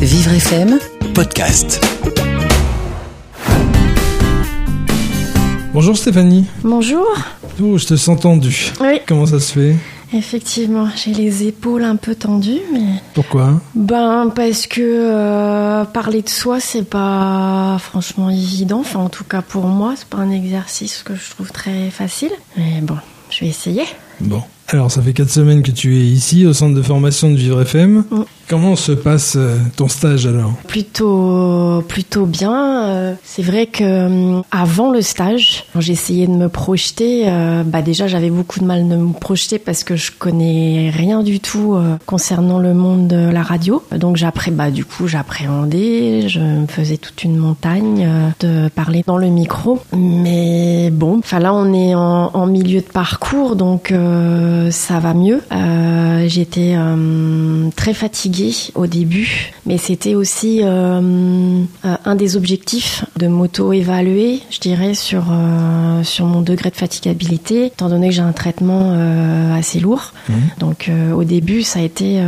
Vivre FM, podcast. Bonjour Stéphanie. Bonjour. Oh, je te sens tendue. Oui, Comment ça se fait? Effectivement, j'ai les épaules un peu tendues, mais Pourquoi? Ben parce que euh, parler de soi c'est pas franchement évident. Enfin, en tout cas pour moi, c'est pas un exercice que je trouve très facile. Mais bon, je vais essayer. Bon. Alors, ça fait quatre semaines que tu es ici au centre de formation de Vivre FM. Mm. Comment se passe euh, ton stage alors? Plutôt, plutôt bien. Euh, c'est vrai que hum, avant le stage, quand j'essayais de me projeter, euh, bah déjà j'avais beaucoup de mal de me projeter parce que je connais rien du tout concernant le monde de la radio. Donc j'appré, bah du coup j'appréhendais, je me faisais toute une montagne de parler dans le micro. Mais bon, enfin là on est en, en milieu de parcours, donc euh, ça va mieux. Euh, J'étais euh, très fatiguée au début, mais c'était aussi euh, un des objectifs de m'auto-évaluer, je dirais, sur, sur mon degré de fatigabilité, étant donné que j'ai un traitement assez lourd. Donc euh, au début, ça a été...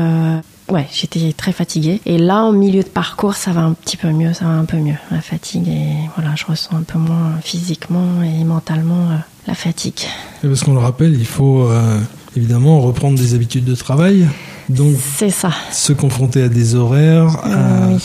Ouais, j'étais très fatiguée. Et là, en milieu de parcours, ça va un petit peu mieux, ça va un peu mieux. La fatigue et voilà, je ressens un peu moins physiquement et mentalement euh, la fatigue. Et Parce qu'on le rappelle, il faut euh, évidemment reprendre des habitudes de travail. Donc, C'est ça. se confronter à des horaires, à- oui.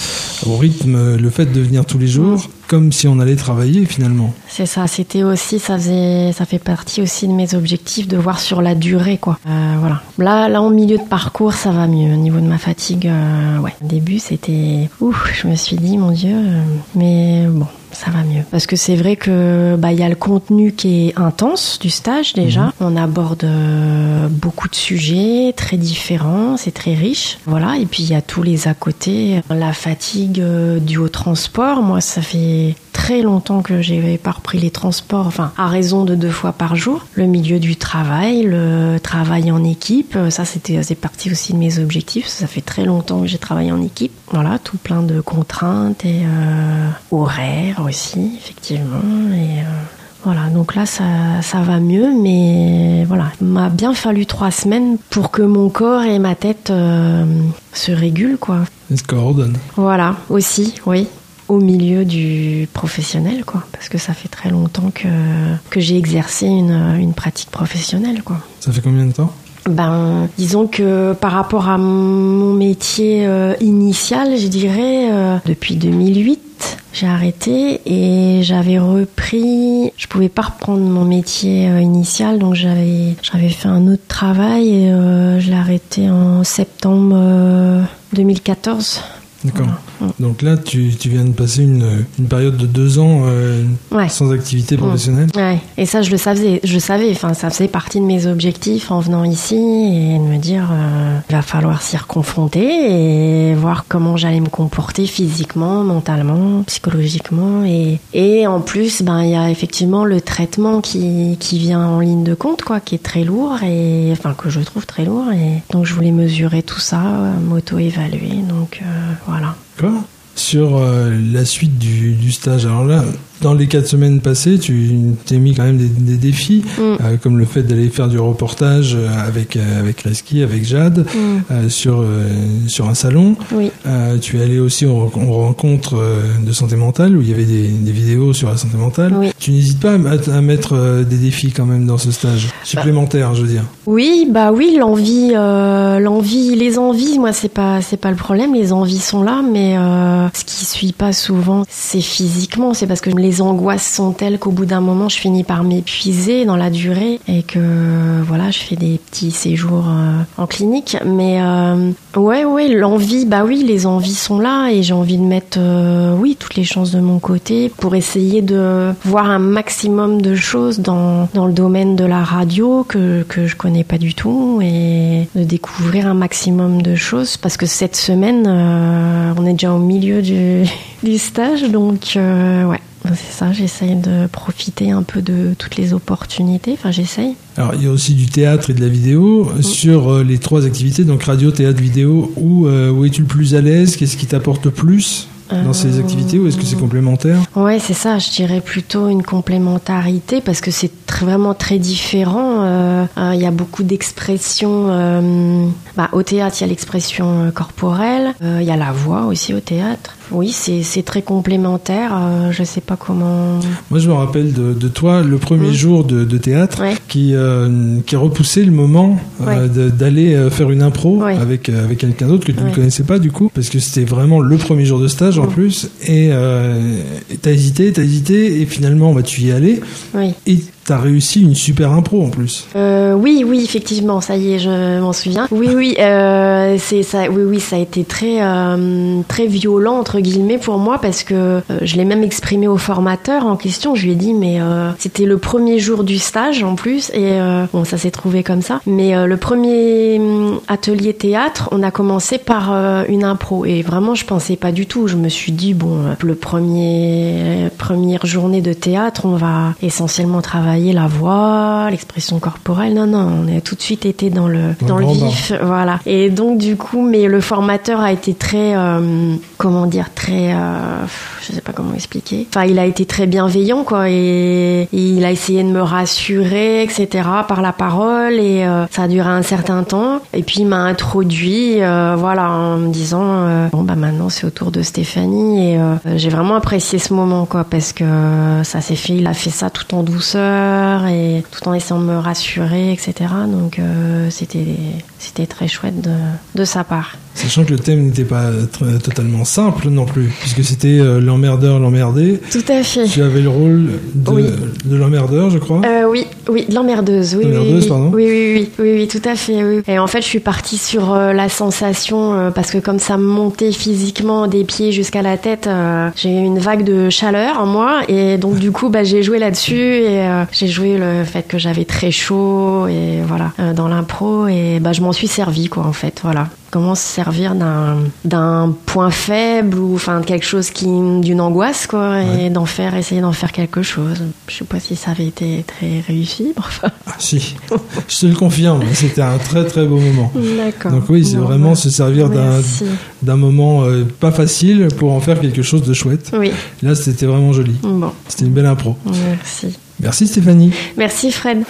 au rythme, le fait de venir tous les jours, comme si on allait travailler finalement. C'est ça, c'était aussi, ça faisait, ça fait partie aussi de mes objectifs de voir sur la durée, quoi. Euh, voilà. Là, là, en milieu de parcours, ça va mieux. Au niveau de ma fatigue, euh, ouais. Au début, c'était, ouf, je me suis dit, mon Dieu, euh, mais bon. Ça va mieux. Parce que c'est vrai que bah il y a le contenu qui est intense du stage déjà. On aborde euh, beaucoup de sujets très différents, c'est très riche. Voilà. Et puis il y a tous les à côté. La fatigue euh, due au transport. Moi, ça fait très longtemps que j'ai pas repris les transports, enfin à raison de deux fois par jour. Le milieu du travail, le travail en équipe, euh, ça c'était c'est partie aussi de mes objectifs. Ça fait très longtemps que j'ai travaillé en équipe. Voilà, tout plein de contraintes et euh, horaires aussi, effectivement. Et euh, voilà, donc là ça, ça va mieux, mais voilà, il m'a bien fallu trois semaines pour que mon corps et ma tête euh, se régulent, quoi. Et se coordonne. Voilà, aussi, oui. Au milieu du professionnel, quoi. Parce que ça fait très longtemps que, que j'ai exercé une, une pratique professionnelle, quoi. Ça fait combien de temps? Ben, disons que par rapport à mon métier euh, initial, je dirais, euh, depuis 2008, j'ai arrêté et j'avais repris. Je pouvais pas reprendre mon métier euh, initial, donc j'avais j'avais fait un autre travail et euh, je l'ai arrêté en septembre euh, 2014. D'accord. Voilà. Donc là, tu, tu viens de passer une, une période de deux ans euh, Ouais. sans activité professionnelle. Ouais, et ça je le savais, je savais, enfin ça faisait partie de mes objectifs en venant ici et de me dire euh, il va falloir s'y reconfronter et voir comment j'allais me comporter physiquement, mentalement, psychologiquement et et en plus ben il y a effectivement le traitement qui qui vient en ligne de compte quoi, qui est très lourd et enfin que je trouve très lourd et donc je voulais mesurer tout ça, euh, m'auto-évaluer donc euh, D'accord. Sur euh, la suite du stage, alors là, dans les quatre semaines passées, tu t'es mis quand même des, des défis, Mm. euh, comme le fait d'aller faire du reportage euh, avec euh, avec Reski, avec Jade, Mm. euh, sur euh, sur un salon. Oui. Tu es allé aussi aux, aux rencontres de santé mentale où il y avait des, des vidéos sur la santé mentale. Oui. Tu n'hésites pas à, à mettre des défis quand même dans ce stage supplémentaire, je veux dire? Oui, bah oui, l'envie, l'envie, les envies, moi c'est pas, c'est pas le problème. Les envies sont là, mais ce qui suit pas souvent, c'est physiquement. C'est parce que les angoisses sont telles qu'au bout d'un moment, je finis par m'épuiser dans la durée et que voilà, je fais des petits séjours euh, en clinique. Mais euh, ouais, ouais, l'envie, bah oui, les envies sont là et j'ai envie de mettre, euh, oui, toutes les chances de mon côté pour essayer de voir un maximum de choses dans dans le domaine de la radio que que je connais pas du tout et de découvrir un maximum de choses parce que cette semaine, euh, on est déjà au milieu du du stage, donc ouais. C'est ça, j'essaye de profiter un peu de toutes les opportunités. Enfin, j'essaye. Alors, il y a aussi du théâtre et de la vidéo. Sur euh, les trois activités, donc radio, théâtre, vidéo, où, euh, où es-tu le plus à l'aise? Qu'est-ce qui t'apporte le plus dans ces Euh, activités? Ou est-ce que c'est complémentaire? Ouais, c'est ça. Je dirais plutôt une complémentarité parce que c'est très vraiment très différent. Euh, euh, il y a beaucoup d'expressions. euh, bah, au théâtre, il y a l'expression euh, corporelle. Il y a la voix aussi au théâtre. Oui, c'est très complémentaire. Euh, je sais pas comment. Moi, je me rappelle de, de toi le premier Mm. jour de, de théâtre Ouais. qui, euh, qui repoussait le moment euh, Ouais. d'aller faire une impro Ouais. avec, avec quelqu'un d'autre que tu ne connaissais pas du coup, parce que c'était vraiment le premier jour de stage en Mm. plus. Et et t'as hésité, t'as hésité, et finalement, bah, tu y es allé. Oui. Et t'as réussi une super impro en plus. Euh, oui, oui, effectivement, ça y est, je m'en souviens. Oui, oui, euh, c'est ça. Oui, oui, ça a été très, euh, très violent entre guillemets pour moi parce que je l'ai même exprimé au formateur en question. Je lui ai dit, mais c'était le premier jour du stage en plus, et bon, ça s'est trouvé comme ça. Mais le premier atelier théâtre, on a commencé par euh, une impro, et vraiment, je pensais pas du tout. Je me suis dit, bon, euh, le premier première journée de théâtre, on va essentiellement travailler la voix, l'expression corporelle. Non, non, on a tout de suite été dans le Dans dans le vif, voilà. Et donc du coup, mais le formateur a été très, euh, comment dire, très, euh, je sais pas comment expliquer. Enfin, il a été très bienveillant, quoi, et, et il a essayé de me rassurer, etc. par la parole, et ça a duré un certain temps. Et puis m'a introduit, euh, voilà, en me disant, euh, bon bah maintenant c'est au tour de Stéphanie, et euh, j'ai vraiment apprécié ce moment, quoi, parce que ça s'est fait, il a fait ça tout en douceur et tout en essayant de me rassurer, etc. Donc c'était c'était très chouette de sa part. Sachant que le thème n'était pas tr- totalement simple non plus, puisque c'était euh, l'emmerdeur, l'emmerdé. Tout à fait. Tu avais le rôle de, Oui. de l'emmerdeur, je crois. Euh, oui, oui, de l'emmerdeuse, oui, oui, pardon. oui, oui, oui, oui, oui, tout à fait. Oui. Et en fait, je suis partie sur euh, la sensation euh, parce que comme ça me montait physiquement des pieds jusqu'à la tête, euh, j'ai eu une vague de chaleur en moi et donc du coup, bah, j'ai joué là-dessus et euh, j'ai joué le fait que j'avais très chaud et voilà euh, dans l'impro et bah, je m'en suis servi quoi en fait, voilà. Comment se servir d'un point faible ou enfin quelque chose qui d'une angoisse quoi et d'en faire essayer d'en faire quelque chose. Je sais pas si ça avait été très réussi, enfin. Ah, si, je te le confirme, c'était un très très beau moment. D'accord. Donc oui, c'est vraiment bah, se servir d'un moment euh, pas facile pour en faire quelque chose de chouette. Oui, Là, c'était vraiment joli. bon, C'était une belle impro. merci. Merci Stéphanie. Merci Fred.